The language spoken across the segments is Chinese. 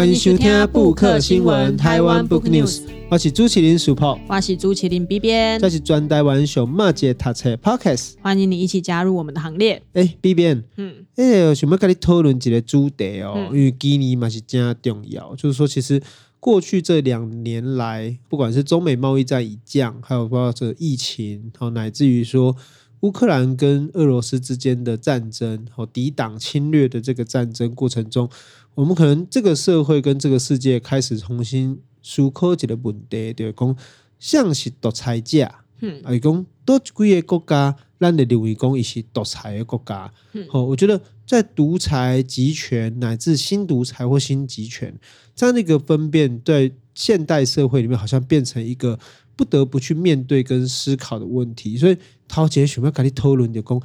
欢迎收听布克新闻台湾 Book News，我是朱麒麟 Super，我是朱麒麟 B 编，这是专台湾熊马姐读册 Podcast，欢迎你一起加入我们的行列。哎，B 编，嗯，哎，想要跟你讨论一个主题哦，嗯、因为今年嘛是真重要，就是说，其实过去这两年来，不管是中美贸易战已降，还有包括这疫情，好，乃至于说乌克兰跟俄罗斯之间的战争，好，抵挡侵略的这个战争过程中。我们可能这个社会跟这个世界开始重新思考一个问题，就是讲像是独裁者，嗯，啊，讲多几个国家，让你认为讲一些独裁的国家，嗯，好，我觉得在独裁、集权乃至新独裁或新集权这样的一个分辨，在现代社会里面，好像变成一个不得不去面对跟思考的问题。所以，陶杰想要跟你讨论，的讲，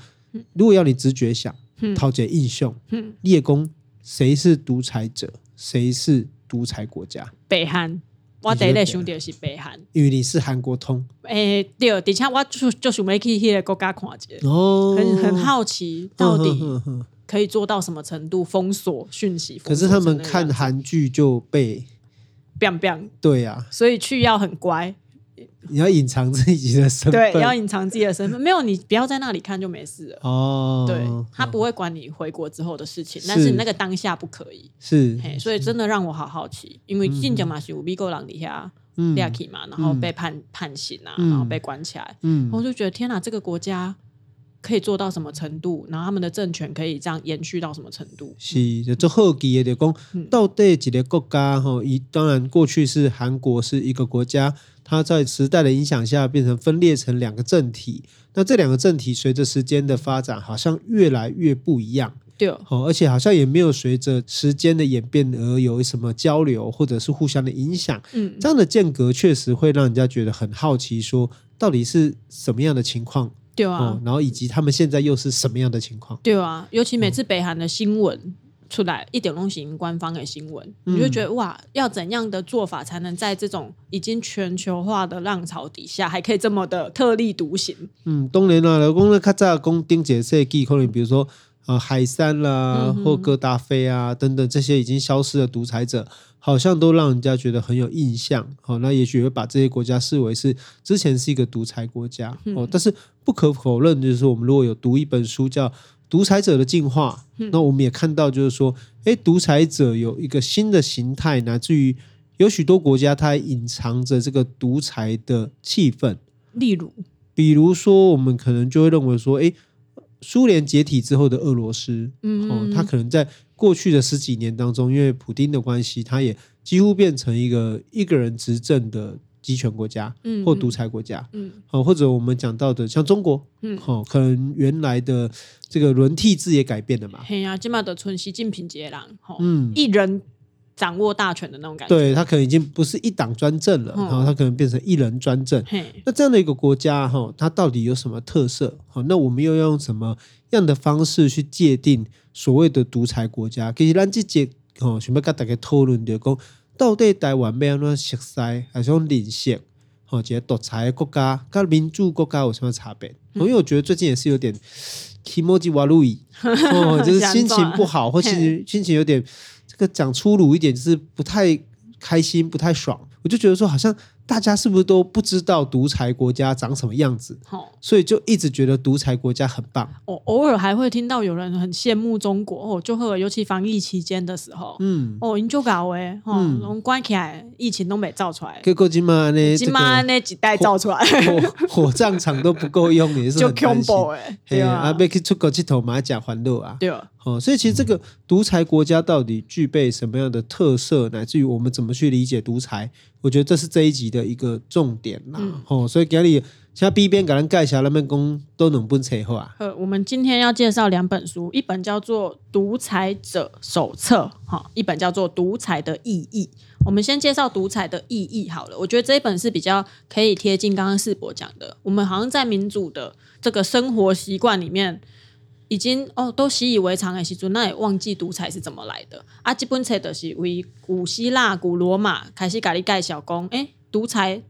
如果要你直觉想，陶杰印象，嗯，你也讲。谁是独裁者？谁是独裁国家？北韩，我第一个想到是北韩，因为你是韩国通。诶、欸，对，而且我就就想要去迄个国家看一下，哦，很很好奇，到底可以做到什么程度封锁讯息？可是他们看韩剧就被，biang biang，对呀、啊，所以去要很乖。你要隐藏自己的身份，对，要隐藏自己的身份。没有，你不要在那里看就没事了。哦，对，他不会管你回国之后的事情，是但是你那个当下不可以。是，所以真的让我好好奇，因为晋江嘛是有美国人底下下去嘛，然后被判判刑啊，然后被关起来。嗯，我就觉得天哪，这个国家可以做到什么程度？然后他们的政权可以这样延续到什么程度？是，就做好奇的，就讲到底几个国家哈？一当然过去是韩国是一个国家。它在时代的影响下变成分裂成两个政体，那这两个政体随着时间的发展，好像越来越不一样。对，而且好像也没有随着时间的演变而有什么交流，或者是互相的影响。嗯，这样的间隔确实会让人家觉得很好奇，说到底是什么样的情况？对啊，然后以及他们现在又是什么样的情况？对啊，尤其每次北韩的新闻。出来一点东西，官方的新闻，你就觉得哇，要怎样的做法才能在这种已经全球化的浪潮底下，还可以这么的特立独行？嗯，当然啦，老公呢，较早讲丁解设计，可能比如说呃海山啦，或戈达菲啊等等这些已经消失的独裁者，好像都让人家觉得很有印象。好，那也许会把这些国家视为是之前是一个独裁国家。嗯、哦，但是不可否认，就是我们如果有读一本书叫。独裁者的进化，那我们也看到，就是说，诶，独裁者有一个新的形态，乃至于有许多国家它还隐藏着这个独裁的气氛。例如，比如说，我们可能就会认为说，诶，苏联解体之后的俄罗斯，嗯，哦，它可能在过去的十几年当中，因为普丁的关系，它也几乎变成一个一个人执政的。集权国家，嗯或独裁国家，嗯，好，或者我们讲到的像中国，嗯，好，可能原来的这个轮替制也改变了嘛，嘿呀，今嘛的村习近平接壤，嗯，一人掌握大权的那种感觉，对，他可能已经不是一党专政了，然后他可能变成一人专政，那这样的一个国家哈，它到底有什么特色？好，那我们又要用什么样的方式去界定所谓的独裁国家？其实咱这节哦，想要跟大家讨论的讲。到底台湾要安怎熟悉，还是讲领先？好，这个独裁国家跟民主国家有什么差别？嗯、因为我觉得最近也是有点気持ち悪い哦，就是心情不好，或是心情有点这个讲粗鲁一点，就是不太开心、不太爽。我就觉得说，好像。大家是不是都不知道独裁国家长什么样子？哦、所以就一直觉得独裁国家很棒。哦，偶尔还会听到有人很羡慕中国哦，就会尤其防疫期间的时候，嗯，哦，你就搞哎，哦，从关起来，疫情都没造出来。结果今嘛呢，今嘛那几代造出来，火葬场都不够用，也是 就恐怖哎，对啊，啊，被去出国去头马甲环路啊，对啊。哦，所以其实这个独裁国家到底具备什么样的特色，乃至于我们怎么去理解独裁？我觉得这是这一集的一个重点啦。嗯、哦，所以给你像 B 边给人介绍那边工都能不扯话。呃，我们今天要介绍两本书，一本叫做《独裁者手册》哈、哦，一本叫做《独裁的意义》。我们先介绍独裁的意义好了。我觉得这一本是比较可以贴近刚刚世博讲的，我们好像在民主的这个生活习惯里面。已经哦，都习以为常的时阵，那也忘记独裁是怎么来的啊。这本册就是为古希腊、古罗马开始给你介绍讲，诶，独裁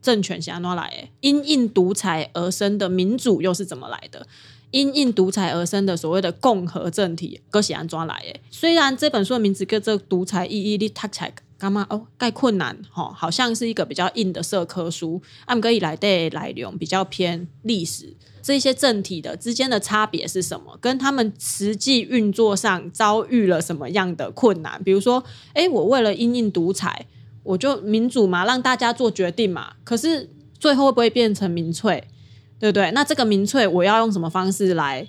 政权是怎么来的？因应独裁而生的民主又是怎么来的？因应独裁而生的所谓的共和政体，都是安怎来的？虽然这本书的名字叫做《独裁意义》，你读起来干嘛哦？盖困难哈，好像是一个比较硬的社科书。按个以来的来源比较偏历史，这些政体的之间的差别是什么？跟他们实际运作上遭遇了什么样的困难？比如说，哎，我为了因应独裁，我就民主嘛，让大家做决定嘛。可是最后会不会变成民粹？对不对？那这个民粹，我要用什么方式来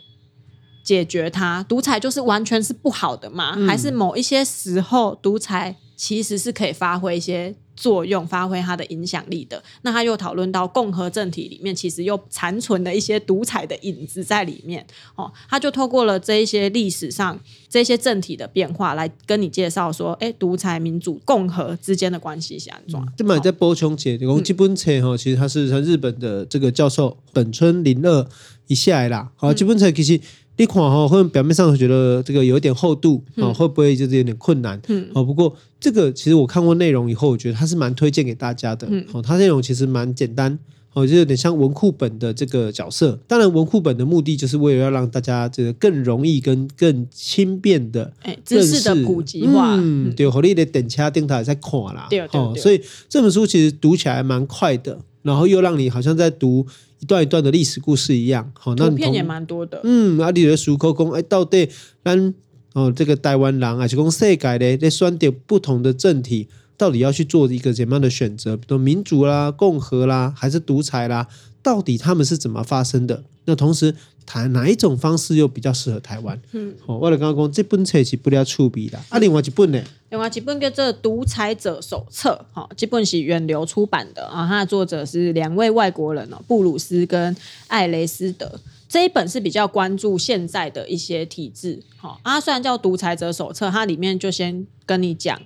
解决它？独裁就是完全是不好的嘛？嗯、还是某一些时候，独裁其实是可以发挥一些作用，发挥它的影响力的？那他又讨论到共和政体里面，其实又残存的一些独裁的影子在里面。哦，他就透过了这一些历史上这些政体的变化，来跟你介绍说，哎，独裁、民主、共和之间的关系是安怎样？这么在补充解，讲基本册哈，其实他是从日本的这个教授本村玲二一下来啦。好，基本册其实。一款哈，会表面上觉得这个有一点厚度啊，嗯、会不会就是有点困难？嗯，哦，不过这个其实我看过内容以后，我觉得它是蛮推荐给大家的。嗯，哦，它内容其实蛮简单，哦，就有点像文库本的这个角色。当然，文库本的目的就是为了要让大家这个更容易跟更轻便的哎知识的普及化。嗯，对，好，你的等其他电台在看啦。对，哦，所以这本书其实读起来蛮快的，然后又让你好像在读。一段一段的历史故事一样，好，那图片也蛮多的。嗯，啊，你的书口讲，哎，到底咱哦这个台湾人还是讲世界咧在选择不同的政体，到底要去做一个怎么样的选择？比如民主啦、共和啦，还是独裁啦？到底他们是怎么发生的？那同时谈哪一种方式又比较适合台湾？嗯，好，我来刚刚讲这本册是不了触笔的，啊，另外一本呢？另外一本叫做《独裁者手册》，哈，这本是远流出版的啊，它的作者是两位外国人哦，布鲁斯跟艾雷斯德。这一本是比较关注现在的一些体制，哈，啊，虽然叫《独裁者手册》，它里面就先跟你讲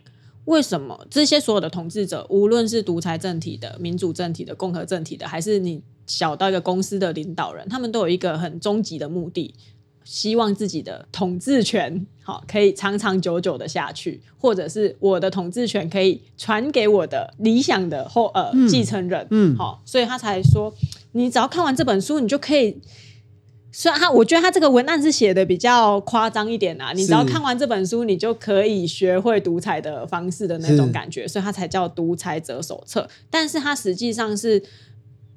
为什么这些所有的统治者，无论是独裁政体的、民主政体的、共和政体的，还是你小到一个公司的领导人，他们都有一个很终极的目的。希望自己的统治权好可以长长久久的下去，或者是我的统治权可以传给我的理想的后呃继承人，嗯，好，所以他才说，你只要看完这本书，你就可以。虽然他，我觉得他这个文案是写的比较夸张一点啊，你只要看完这本书，你就可以学会独裁的方式的那种感觉，所以他才叫独裁者手册。但是它实际上是。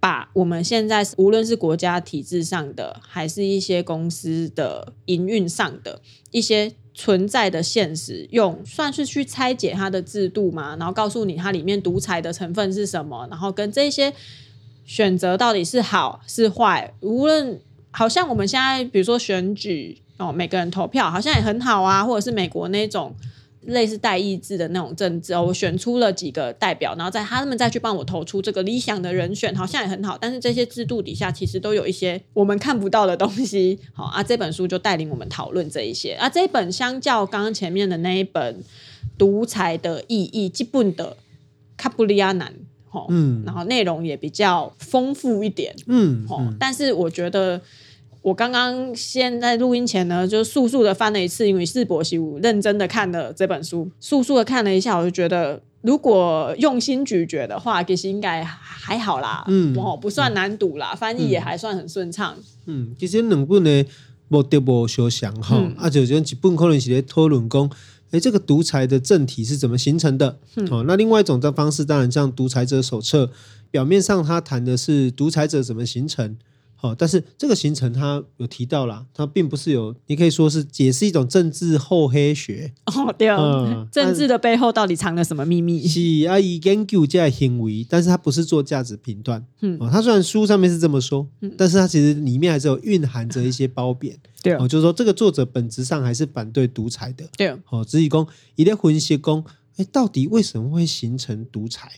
把我们现在无论是国家体制上的，还是一些公司的营运上的一些存在的现实，用算是去拆解它的制度嘛，然后告诉你它里面独裁的成分是什么，然后跟这些选择到底是好是坏，无论好像我们现在比如说选举哦，每个人投票好像也很好啊，或者是美国那种。类似代议制的那种政治哦，我选出了几个代表，然后在他们再去帮我投出这个理想的人选，好像也很好。但是这些制度底下其实都有一些我们看不到的东西。好啊，这本书就带领我们讨论这一些。啊，这一本相较刚刚前面的那一本《独裁的意义》，基本的卡布里亚南，嗯，然后内容也比较丰富一点，嗯，嗯，但是我觉得。我刚刚先在录音前呢，就速速的翻了一次，因为是博习武认真的看了这本书，速速的看了一下，我就觉得如果用心咀嚼的话，其实应该还好啦，嗯，哦，不算难读啦，嗯、翻译也还算很顺畅，嗯，其实两本呢，无得无相像哈，嗯、啊，就这样一本可能是在讨论讲，哎，这个独裁的政体是怎么形成的？嗯、哦，那另外一种的方式，当然像《独裁者手册》，表面上他谈的是独裁者怎么形成。好，但是这个行程他有提到啦，他并不是有，你可以说是解释一种政治厚黑学哦，对哦，嗯、政治的背后到底藏了什么秘密？是啊，以研究这样行为，但是他不是做价值评断，嗯，哦，他虽然书上面是这么说，嗯，但是他其实里面还是有蕴含着一些褒贬，对哦，就是说这个作者本质上还是反对独裁的，对哦，只以讲一定分析讲，哎，到底为什么会形成独裁？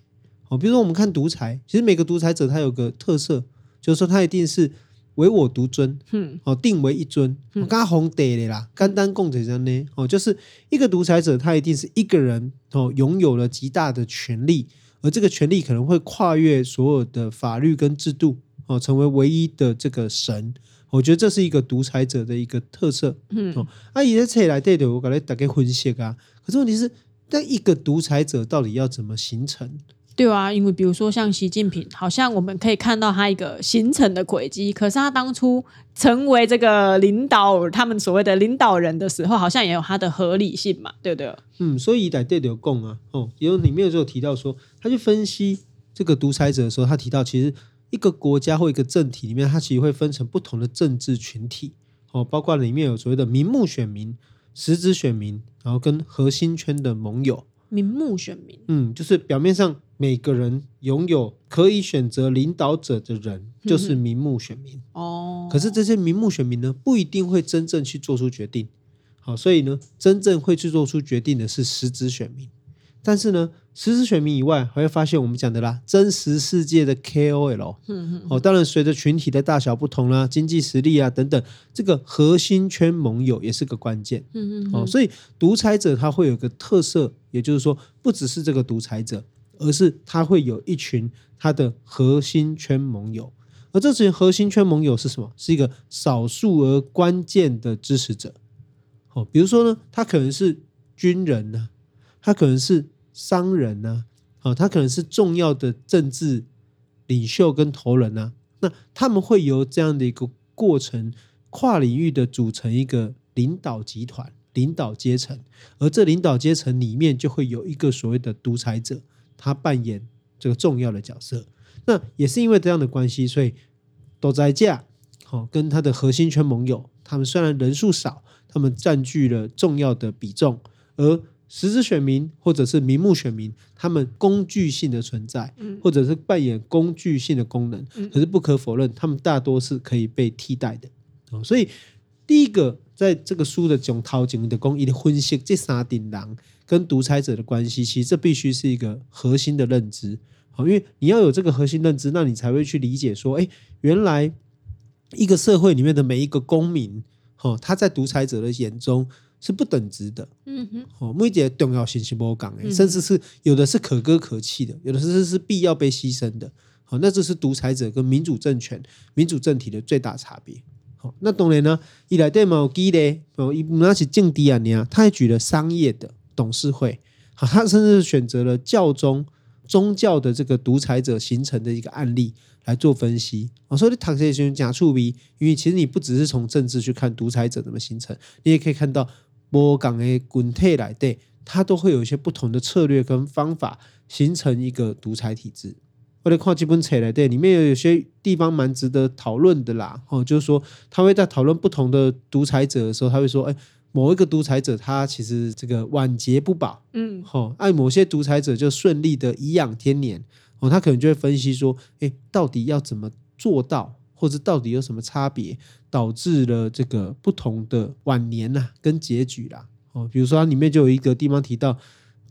哦，比如说我们看独裁，其实每个独裁者他有个特色。就是说，他一定是唯我独尊，嗯，哦，定为一尊，我刚红得的啦，简单讲就是这样呢，哦，就是一个独裁者，他一定是一个人哦，拥有了极大的权力，而这个权力可能会跨越所有的法律跟制度，哦，成为唯一的这个神。我觉得这是一个独裁者的一个特色，嗯，哦，啊，以这来对的，我给大家分析啊。可是问题是，那一个独裁者到底要怎么形成？对啊，因为比如说像习近平，好像我们可以看到他一个形成的轨迹，可是他当初成为这个领导，他们所谓的领导人的时候，好像也有他的合理性嘛，对不对？嗯，所以在对有共啊，哦，有里面就有提到说，他去分析这个独裁者的时候，他提到其实一个国家或一个政体里面，它其实会分成不同的政治群体，哦，包括里面有所谓的名目选民、实质选民，然后跟核心圈的盟友。名目选民，嗯，就是表面上每个人拥有可以选择领导者的人，就是名目选民哦。可是这些名目选民呢，不一定会真正去做出决定。好，所以呢，真正会去做出决定的是实质选民。但是呢，实质选民以外，还会发现我们讲的啦，真实世界的 KOL，嗯哦，当然随着群体的大小不同啦，经济实力啊等等，这个核心圈盟友也是个关键，嗯嗯，哦，所以独裁者他会有个特色，也就是说，不只是这个独裁者，而是他会有一群他的核心圈盟友，而这群核心圈盟友是什么？是一个少数而关键的支持者，哦，比如说呢，他可能是军人呢、他可能是商人呢、啊，他可能是重要的政治领袖跟头人呢、那他们会由这样的一个过程，跨领域的组成一个领导集团、领导阶层，而这领导阶层里面就会有一个所谓的独裁者，他扮演这个重要的角色。那也是因为这样的关系，所以独裁者好跟他的核心圈盟友，他们虽然人数少，他们占据了重要的比重，而实质选民或者是名目选民，他们工具性的存在，或者是扮演工具性的功能，可是不可否认，他们大多是可以被替代的。所以第一个在这个书的总套景的公益的分析，这三顶狼跟独裁者的关系，其实这必须是一个核心的认知。好，因为你要有这个核心认知，那你才会去理解说，哎，原来一个社会里面的每一个公民，哈，他在独裁者的眼中。是不等值的，嗯哼，哦，每一个重要性是不讲的，甚至是有的是可歌可泣的，有的是是必要被牺牲的，好，那这是独裁者跟民主政权、民主政体的最大差别。那当然呢，伊来对某基的哦，伊那是政敌啊，你啊，他还举了商业的董事会，好，他甚至选择了教宗宗教的这个独裁者形成的一个案例。来做分析啊，所以你读这些书讲触笔，因为其实你不只是从政治去看独裁者怎么形成，你也可以看到波港的滚退来对，它都会有一些不同的策略跟方法形成一个独裁体制。我来看基本册来对，里面有有些地方蛮值得讨论的啦。哦，就是说他会在讨论不同的独裁者的时候，他会说，哎，某一个独裁者他其实这个晚节不保，嗯，好，按某些独裁者就顺利的颐养天年。哦，他可能就会分析说，诶，到底要怎么做到，或者到底有什么差别，导致了这个不同的晚年呐、啊，跟结局啦。哦，比如说它里面就有一个地方提到，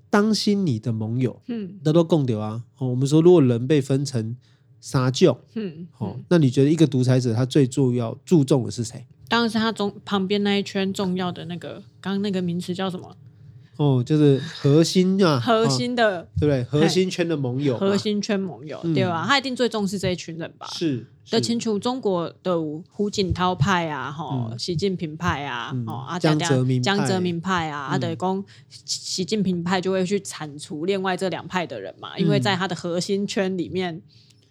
当心你的盟友，嗯，那都共流啊。哦，我们说如果人被分成三种，嗯，哦，那你觉得一个独裁者他最重要注重的是谁？当然是他中旁边那一圈重要的那个，刚刚那个名词叫什么？哦，就是核心啊，核心的，对不对？核心圈的盟友，核心圈盟友，对吧？他一定最重视这一群人吧？是，得清楚中国的胡锦涛派啊，哈，习近平派啊，哦，啊，江泽民江泽民派啊，啊，等于讲习近平派就会去铲除另外这两派的人嘛，因为在他的核心圈里面，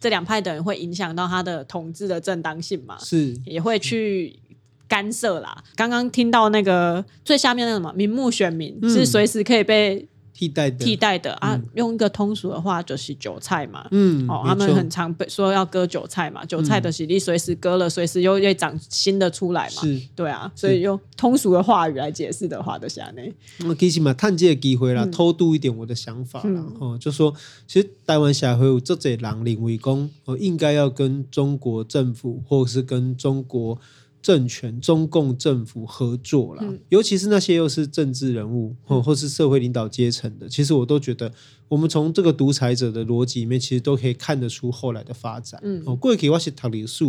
这两派的人会影响到他的统治的正当性嘛，是，也会去。干涉啦！刚刚听到那个最下面那个什么名目选民、嗯、是随时可以被替代的，替代的。啊！用一个通俗的话就是韭菜嘛，嗯，哦，他们很常被说要割韭菜嘛，韭菜的洗力随时割了，随时又会长新的出来嘛，是，对啊，所以用通俗的话语来解释的话，就下呢，我其实嘛，探这个机会啦，偷渡一点我的想法啦，嗯、哦，就说其实台湾社会有这些人认为讲，哦，应该要跟中国政府或者是跟中国。政权、中共政府合作啦，嗯、尤其是那些又是政治人物或或是社会领导阶层的，其实我都觉得，我们从这个独裁者的逻辑里面，其实都可以看得出后来的发展。嗯，哦，过去我是读历史，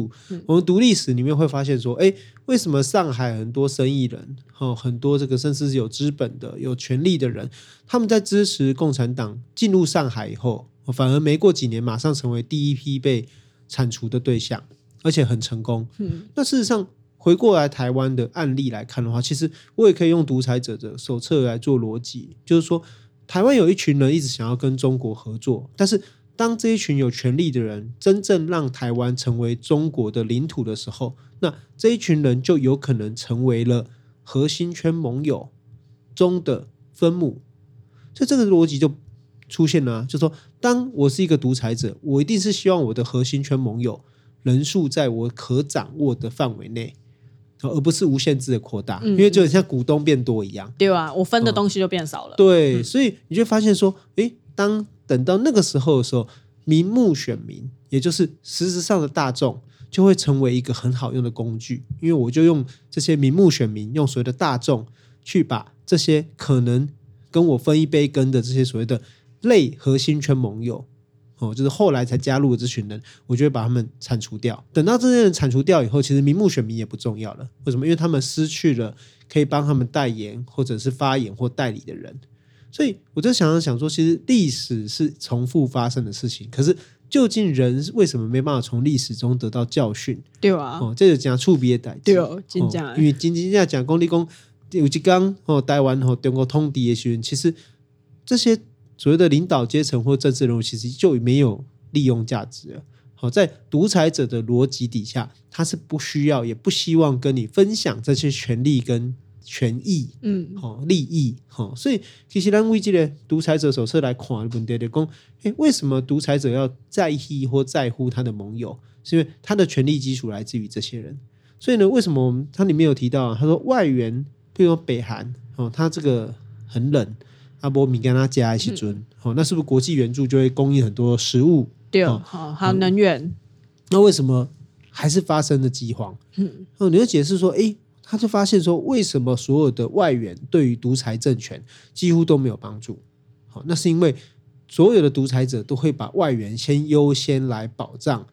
我们读历史里面会发现说，哎，为什么上海很多生意人，哦，很多这个甚至是有资本的、有权力的人，他们在支持共产党进入上海以后，反而没过几年，马上成为第一批被铲除的对象，而且很成功。嗯，那事实上。回过来台湾的案例来看的话，其实我也可以用独裁者的手册来做逻辑，就是说，台湾有一群人一直想要跟中国合作，但是当这一群有权力的人真正让台湾成为中国的领土的时候，那这一群人就有可能成为了核心圈盟友中的分母。所以这个逻辑就出现了，就说，当我是一个独裁者，我一定是希望我的核心圈盟友人数在我可掌握的范围内。而不是无限制的扩大，因为就很像股东变多一样，对啊，我分的东西就变少了。对，所以你就发现说，诶，当等到那个时候的时候，名目选民，也就是实质上的大众，就会成为一个很好用的工具，因为我就用这些名目选民，用所谓的大众，去把这些可能跟我分一杯羹的这些所谓的类核心圈盟友。哦，就是后来才加入的这群人，我就会把他们铲除掉。等到这些人铲除掉以后，其实名目选民也不重要了。为什么？因为他们失去了可以帮他们代言或者是发言或代理的人。所以我就想想说，其实历史是重复发生的事情。可是究竟人为什么没办法从历史中得到教训？对啊，哦，这就讲触别代。对哦，因为真真正讲公立公有一刚哦，台湾和中国通敌的时候，其实这些。所谓的领导阶层或政治人物，其实就没有利用价值了。好，在独裁者的逻辑底下，他是不需要也不希望跟你分享这些权利跟权益，嗯，好利益，好，所以其实咱为这个独裁者手册来看问题的讲，诶，为什么独裁者要在意或在乎他的盟友？是因为他的权力基础来自于这些人。所以呢，为什么我们他里面有提到，他说外援，譬如说北韩，哦，他这个很冷。阿波米跟他加一起尊，好，那是不是国际援助就会供应很多食物？对，好，还有能源。那为什么还是发生了饥荒？嗯，哦，你就解释说，哎，他就发现说，为什么所有的外援对于独裁政权几乎都没有帮助？好，那是因为所有的独裁者都会把外援先优先来保障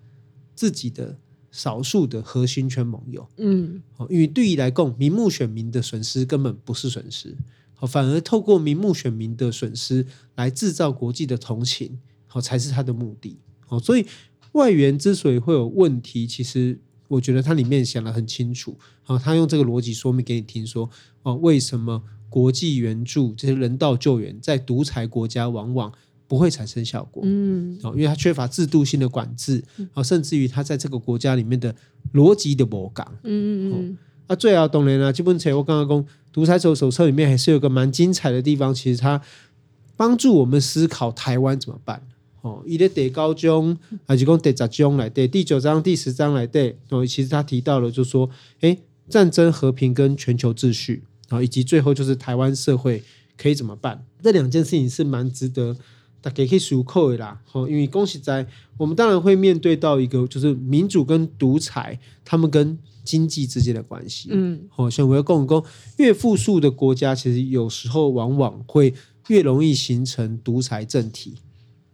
自己的少数的核心圈盟友。嗯，好，因为对于来共，名目选民的损失根本不是损失。好，反而透过名目选民的损失来制造国际的同情，好，才是他的目的。好，所以外援之所以会有问题，其实我觉得他里面想得很清楚。好，他用这个逻辑说明给你听，说哦，为什么国际援助这些人道救援在独裁国家往往不会产生效果？嗯，哦，因为他缺乏制度性的管制，哦，甚至于他在这个国家里面的逻辑的模港。嗯嗯嗯。那最后当然啦，基本上我刚刚讲《独裁者手册》里面还是有个蛮精彩的地方，其实它帮助我们思考台湾怎么办。哦，一列第高章还是讲第十章来对，第九章、第十章来对。哦，其实他提到了，就说，诶，战争、和平跟全球秩序，然后以及最后就是台湾社会可以怎么办？这两件事情是蛮值得大家可以思考的啦。好，因为恭喜在我们当然会面对到一个就是民主跟独裁，他们跟经济之间的关系，嗯，好，像我要共工，越富庶的国家，其实有时候往往会越容易形成独裁政体，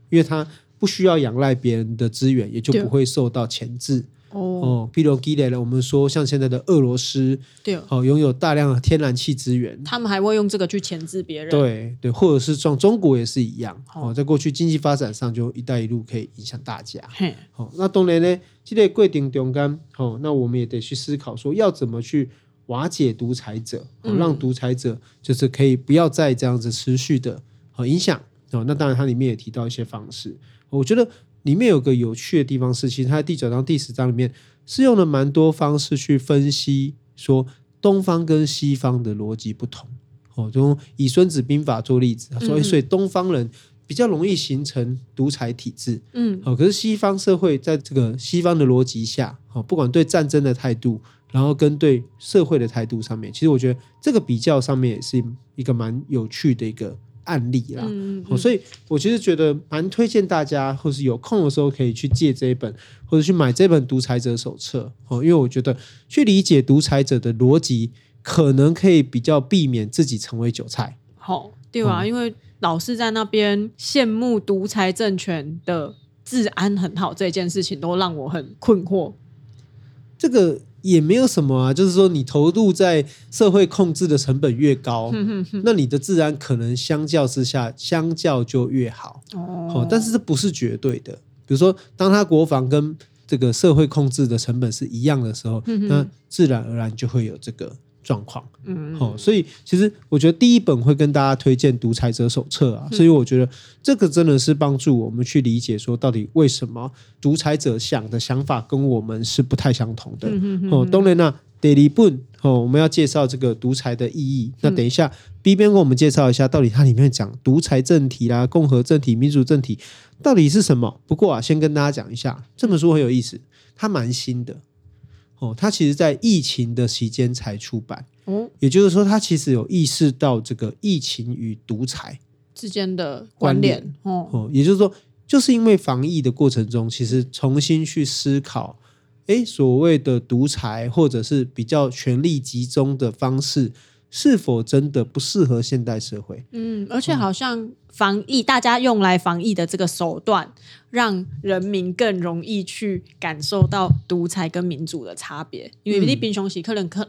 因为它不需要仰赖别人的资源，也就不会受到钳制。哦，哦，譬如举例了，我们说像现在的俄罗斯，对，哦，拥有大量的天然气资源，他们还会用这个去钳制别人，对对，或者是像中国也是一样，哦，在过去经济发展上，就“一带一路”可以影响大家。嘿，好，那当然呢，这个过程中间，好，那我们也得去思考说，要怎么去瓦解独裁者，让独裁者就是可以不要再这样子持续的哦影响。哦，那当然，它里面也提到一些方式，我觉得。里面有个有趣的地方是，其实它在第九章、第十章里面是用了蛮多方式去分析，说东方跟西方的逻辑不同。哦，就以《孙子兵法》做例子，所以所以东方人比较容易形成独裁体制。嗯，好，可是西方社会在这个西方的逻辑下，哦，不管对战争的态度，然后跟对社会的态度上面，其实我觉得这个比较上面也是一个蛮有趣的一个。案例啦，嗯嗯，所以我其实觉得蛮推荐大家，或是有空的时候可以去借这一本，或者去买这本《独裁者手册》哦，因为我觉得去理解独裁者的逻辑，可能可以比较避免自己成为韭菜。好，对啊？嗯，因为老是在那边羡慕独裁政权的治安很好这件事情，都让我很困惑。这个。也没有什么啊，就是说你投入在社会控制的成本越高，那你的自然可能相较之下，相较就越好。哦，但是这不是绝对的。比如说，当他国防跟这个社会控制的成本是一样的时候，那自然而然就会有这个状况。嗯，好、哦，所以其实我觉得第一本会跟大家推荐《独裁者手册》啊，所以我觉得这个真的是帮助我们去理解说，到底为什么独裁者想的想法跟我们是不太相同的。嗯、哦，当然啦，第二本哦，我们要介绍这个独裁的意义。那等一下、嗯、，B 边跟我们介绍一下，到底它里面讲独裁政体啦、共和政体、民主政体到底是什么？不过啊，先跟大家讲一下，这本书很有意思，它蛮新的。哦，他其实在疫情的期间才出版。哦，也就是说，他其实有意识到这个疫情与独裁之间的关联。哦，哦，也就是说，就是因为防疫的过程中，其实重新去思考，诶，所谓的独裁或者是比较权力集中的方式，是否真的不适合现代社会？嗯，而且好像防疫，大家用来防疫的这个手段，让人民更容易去感受到独裁跟民主的差别。因为李冰雄喜可能可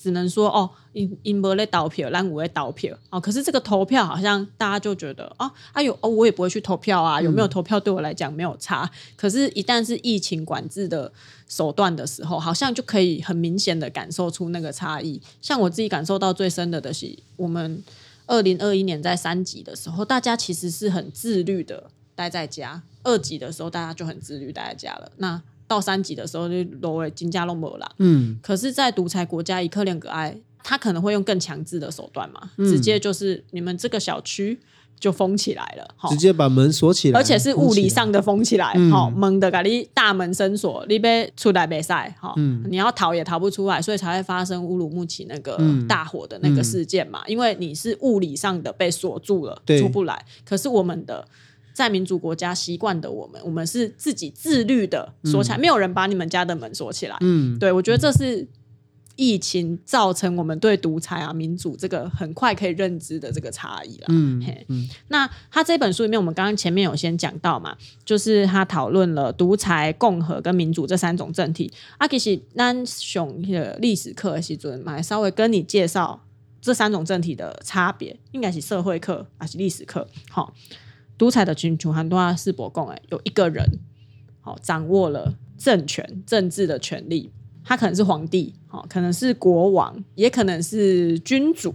只能说哦，因因无咧投票，咱有咧投票哦。可是这个投票好像大家就觉得哦，哎呦哦，我也不会去投票啊，有没有投票对我来讲没有差。可是，一旦是疫情管制的手段的时候，好像就可以很明显的感受出那个差异。像我自己感受到最深的的是，我们二零二一年在三级的时候，大家其实是很自律的待在家；二级的时候，大家就很自律待在家了。那到三级的时候就罗为金家弄没了。嗯，可是，在独裁国家，一克两个埃，他可能会用更强制的手段嘛，嗯、直接就是你们这个小区。就封起来了，直接把门锁起来，而且是物理上的封起来，好、嗯，门的，把你大门深锁，你被出来没赛，哈，你要逃也逃不出来，所以才会发生乌鲁木齐那个大火的那个事件嘛，嗯、因为你是物理上的被锁住了，出不来。可是我们的在民主国家习惯的我们，我们是自己自律的锁起来，嗯、没有人把你们家的门锁起来。嗯，对，我觉得这是。疫情造成我们对独裁啊、民主这个很快可以认知的这个差异了。嗯，那他这本书里面，我们刚刚前面有先讲到嘛，就是他讨论了独裁、共和跟民主这三种政体。阿其实南雄的历史课的时阵，来稍微跟你介绍这三种政体的差别，应该是社会课还是历史课？好，独裁的君主很多是伯共哎，有一个人好掌握了政权、政治的权力。他可能是皇帝，可能是国王，也可能是君主，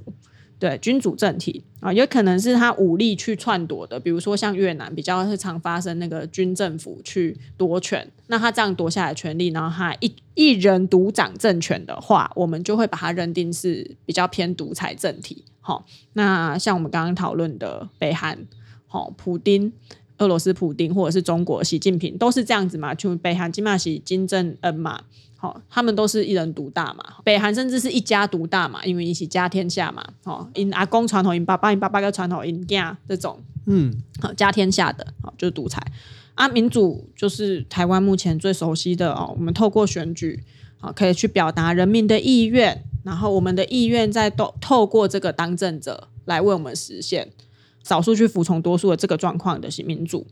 对，君主政体啊，也可能是他武力去篡夺的，比如说像越南比较是常发生那个军政府去夺权，那他这样夺下来权力，然后他一一人独掌政权的话，我们就会把他认定是比较偏独裁政体。好，那像我们刚刚讨论的北韩，好，普丁。俄罗斯普丁或者是中国习近平都是这样子嘛？就北韩金马喜金正恩嘛，好，他们都是一人独大嘛。北韩甚至是一家独大嘛，因为一起家天下嘛。哦，因阿公传统，因爸爸，因爸爸个传统，因家这种，嗯，好家天下的，好就是独裁。啊，民主就是台湾目前最熟悉的哦。我们透过选举，好可以去表达人民的意愿，然后我们的意愿在透透过这个当政者来为我们实现。少数去服从多数的这个状况的是民主，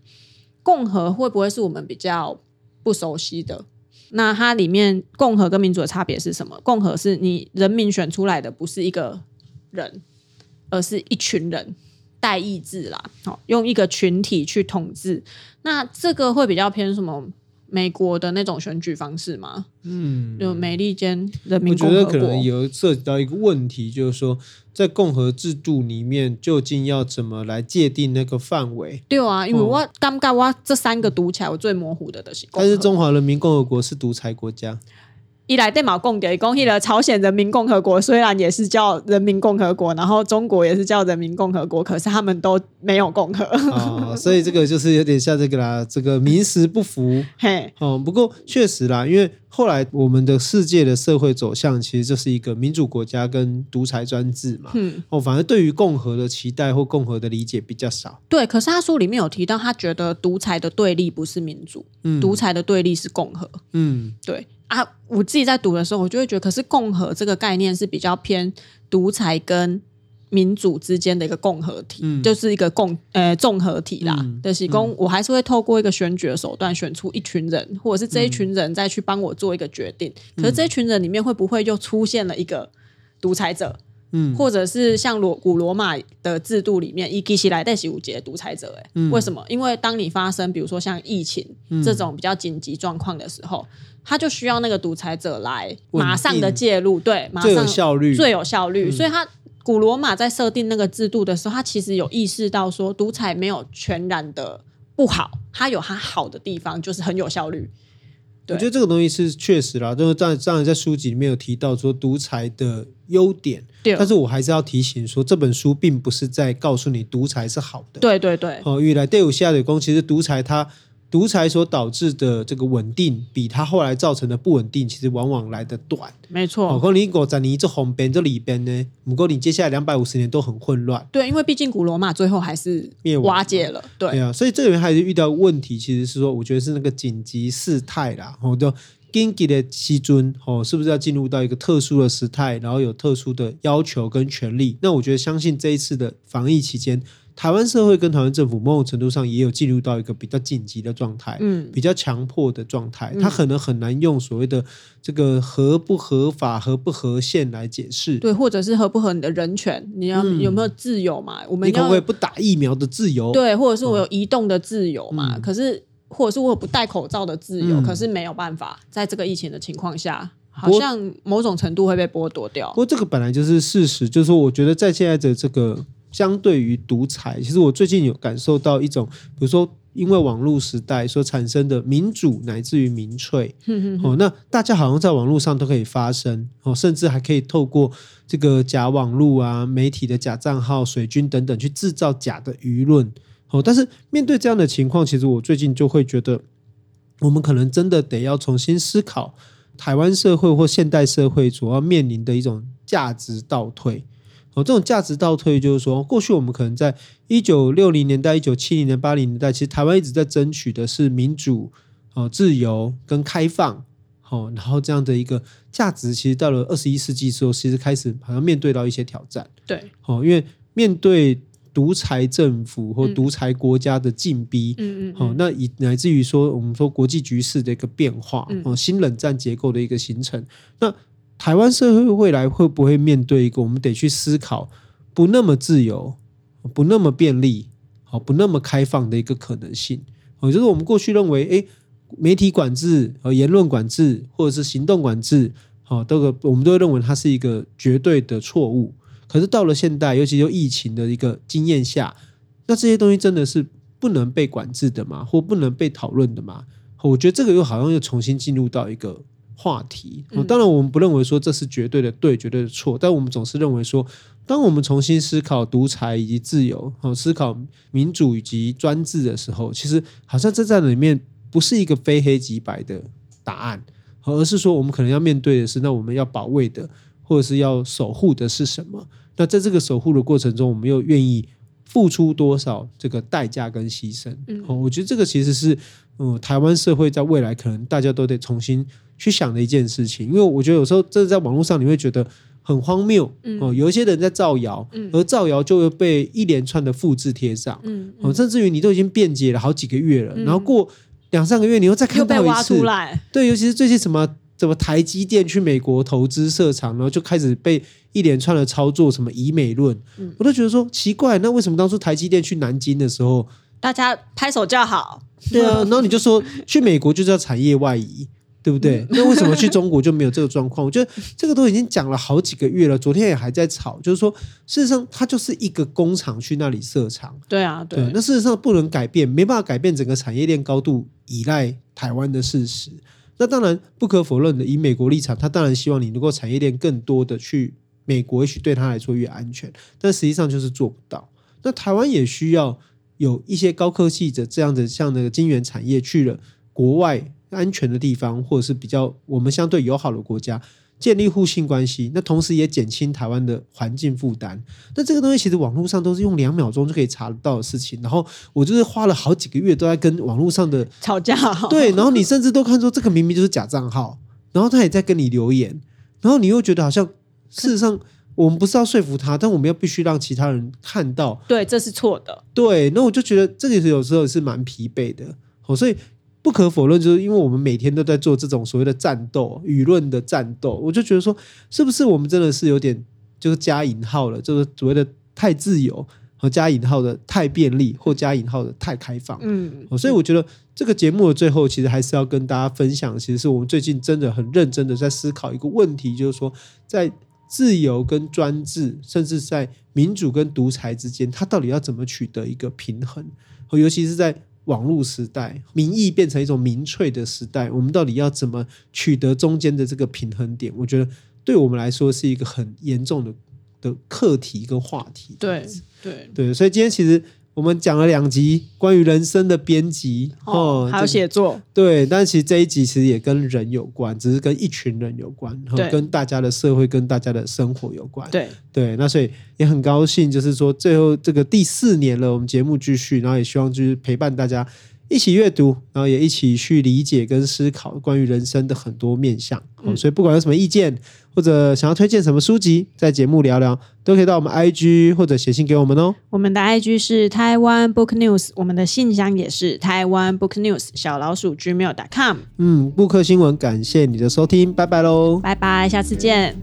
共和会不会是我们比较不熟悉的？那它里面共和跟民主的差别是什么？共和是你人民选出来的，不是一个人，而是一群人，代议制啦，好，用一个群体去统治。那这个会比较偏什么？美国的那种选举方式吗？嗯，就美利坚人民共和国。我觉得可能有涉及到一个问题，就是说，在共和制度里面，究竟要怎么来界定那个范围？对啊，因为我刚刚我这三个读起来，我最模糊的都是。但是中华人民共和国是独裁国家。一来电毛共给公益了朝鲜人民共和国，虽然也是叫人民共和国，然后中国也是叫人民共和国，可是他们都没有共和。哦，所以这个就是有点像这个啦，这个名实不符。嘿，哦，不过确实啦，因为后来我们的世界的社会走向其实就是一个民主国家跟独裁专制嘛。嗯，哦，反而对于共和的期待或共和的理解比较少。对，可是他书里面有提到，他觉得独裁的对立不是民主，嗯，独裁的对立是共和。嗯，对。啊，我自己在读的时候，我就会觉得，可是共和这个概念是比较偏独裁跟民主之间的一个共和体，嗯、就是一个共呃综合体啦。嗯、就是公，我还是会透过一个选举的手段选出一群人，或者是这一群人再去帮我做一个决定。嗯、可是这一群人里面会不会又出现了一个独裁者？嗯，或者是像罗古罗马的制度里面，伊基西来代西五节独裁者，哎、嗯，为什么？因为当你发生比如说像疫情这种比较紧急状况的时候，他就需要那个独裁者来马上的介入，对，马上最有效率，最有效率。所以他古罗马在设定那个制度的时候，他其实有意识到说，独裁没有全然的不好，他有他好的地方，就是很有效率。我觉得这个东西是确实啦，就是在当然在书籍里面有提到说独裁的优点，对，但是我还是要提醒说，这本书并不是在告诉你独裁是好的。对对对。哦，原来对我下的功，其实独裁它。独裁所导致的这个稳定，比它后来造成的不稳定，其实往往来的短。没错，哦，可能你国在你这红边这里边呢，不过你接下来两百五十年都很混乱。对，因为毕竟古罗马最后还是灭亡瓦解了。对，对啊，所以这里面还是遇到问题，其实是说，我觉得是那个紧急事态啦，哦，就紧急的西尊，哦，是不是要进入到一个特殊的时态，然后有特殊的要求跟权利？那我觉得，相信这一次的防疫期间。台湾社会跟台湾政府某种程度上也有进入到一个比较紧急的状态，嗯，比较强迫的状态，他可能很难用所谓的这个合不合法、合不合宪来解释，对，或者是合不合你的人权，你要有没有自由嘛？我们你可不可以不打疫苗的自由？对，或者是我有移动的自由嘛？可是，或者是我有不戴口罩的自由，可是没有办法，在这个疫情的情况下，好像某种程度会被剥夺掉。不过这个本来就是事实，就是说，我觉得在现在的这个。相对于独裁，其实我最近有感受到一种，比如说因为网络时代所产生的民主乃至于民粹，嗯哦，那大家好像在网络上都可以发声哦，甚至还可以透过这个假网络啊、媒体的假账号、水军等等去制造假的舆论哦。但是面对这样的情况，其实我最近就会觉得，我们可能真的得要重新思考台湾社会或现代社会所要面临的一种价值倒退。哦，这种价值倒退就是说，过去我们可能在一九六零年代、一九七零年、八零年代，其实台湾一直在争取的是民主、哦自由跟开放，哦，然后这样的一个价值，其实到了二十一世纪之后，其实开始好像面对到一些挑战。对，哦，因为面对独裁政府或独裁国家的进逼，嗯嗯，哦，那以乃至于说我们说国际局势的一个变化，哦，新冷战结构的一个形成，那。台湾社会未来会不会面对一个我们得去思考不那么自由、不那么便利、好不那么开放的一个可能性？哦，就是我们过去认为，诶，媒体管制和言论管制或者是行动管制，好，这个我们都会认为它是一个绝对的错误。可是到了现代，尤其就疫情的一个经验下，那这些东西真的是不能被管制的吗？或不能被讨论的吗？我觉得这个又好像又重新进入到一个。话题，当然我们不认为说这是绝对的对，绝对的错，但我们总是认为说，当我们重新思考独裁以及自由，思考民主以及专制的时候，其实好像这在里面不是一个非黑即白的答案，而是说我们可能要面对的是，那我们要保卫的或者是要守护的是什么？那在这个守护的过程中，我们又愿意付出多少这个代价跟牺牲？嗯，我觉得这个其实是，嗯，台湾社会在未来可能大家都得重新。去想的一件事情，因为我觉得有时候这在网络上你会觉得很荒谬，嗯、哦，有一些人在造谣，嗯、而造谣就会被一连串的复制贴上，嗯嗯、哦，甚至于你都已经辩解了好几个月了，嗯、然后过两三个月你又再看到一次，对，尤其是最近什么什么台积电去美国投资设厂，然后就开始被一连串的操作，什么以美论，嗯、我都觉得说奇怪，那为什么当初台积电去南京的时候，大家拍手叫好，对啊，然后你就说去美国就是要产业外移。对不对？那为什么去中国就没有这个状况？我觉得这个都已经讲了好几个月了，昨天也还在吵，就是说，事实上它就是一个工厂去那里设厂。对啊，对。那事实上不能改变，没办法改变整个产业链高度依赖台湾的事实。那当然不可否认的，以美国立场，他当然希望你能够产业链更多的去美国，也许对他来说越安全。但实际上就是做不到。那台湾也需要有一些高科技的这样的像那个晶圆产业去了国外。安全的地方，或者是比较我们相对友好的国家，建立互信关系，那同时也减轻台湾的环境负担。那这个东西其实网络上都是用两秒钟就可以查得到的事情。然后我就是花了好几个月都在跟网络上的吵架，对，然后你甚至都看出这个明明就是假账号，然后他也在跟你留言，然后你又觉得好像事实上我们不是要说服他，但我们要必须让其他人看到，对，这是错的。对，那我就觉得这个有时候是蛮疲惫的。好，所以。不可否认，就是因为我们每天都在做这种所谓的战斗、舆论的战斗，我就觉得说，是不是我们真的是有点就是加引号了，就是所谓的太自由和加引号的太便利或加引号的太开放。嗯，所以我觉得这个节目的最后，其实还是要跟大家分享，其实是我们最近真的很认真的在思考一个问题，就是说在自由跟专制，甚至在民主跟独裁之间，它到底要怎么取得一个平衡？尤其是在网络时代，民意变成一种民粹的时代，我们到底要怎么取得中间的这个平衡点？我觉得对我们来说是一个很严重的的课题跟话题。对对对，所以今天其实。我们讲了两集关于人生的编辑哦，还有写作，对，但其实这一集其实也跟人有关，只是跟一群人有关，对，跟大家的社会、跟大家的生活有关，对。对。那所以也很高兴，就是说最后这个第四年了，我们节目继续，然后也希望就是陪伴大家一起阅读，然后也一起去理解跟思考关于人生的很多面向。嗯，所以不管有什么意见。或者想要推荐什么书籍，在节目聊聊，都可以到我们 IG 或者写信给我们哦。我们的 IG 是台湾 Book News，我们的信箱也是台湾 Book News 小老鼠 gmail.com。嗯，布克新闻，感谢你的收听，拜拜喽，拜拜，下次见。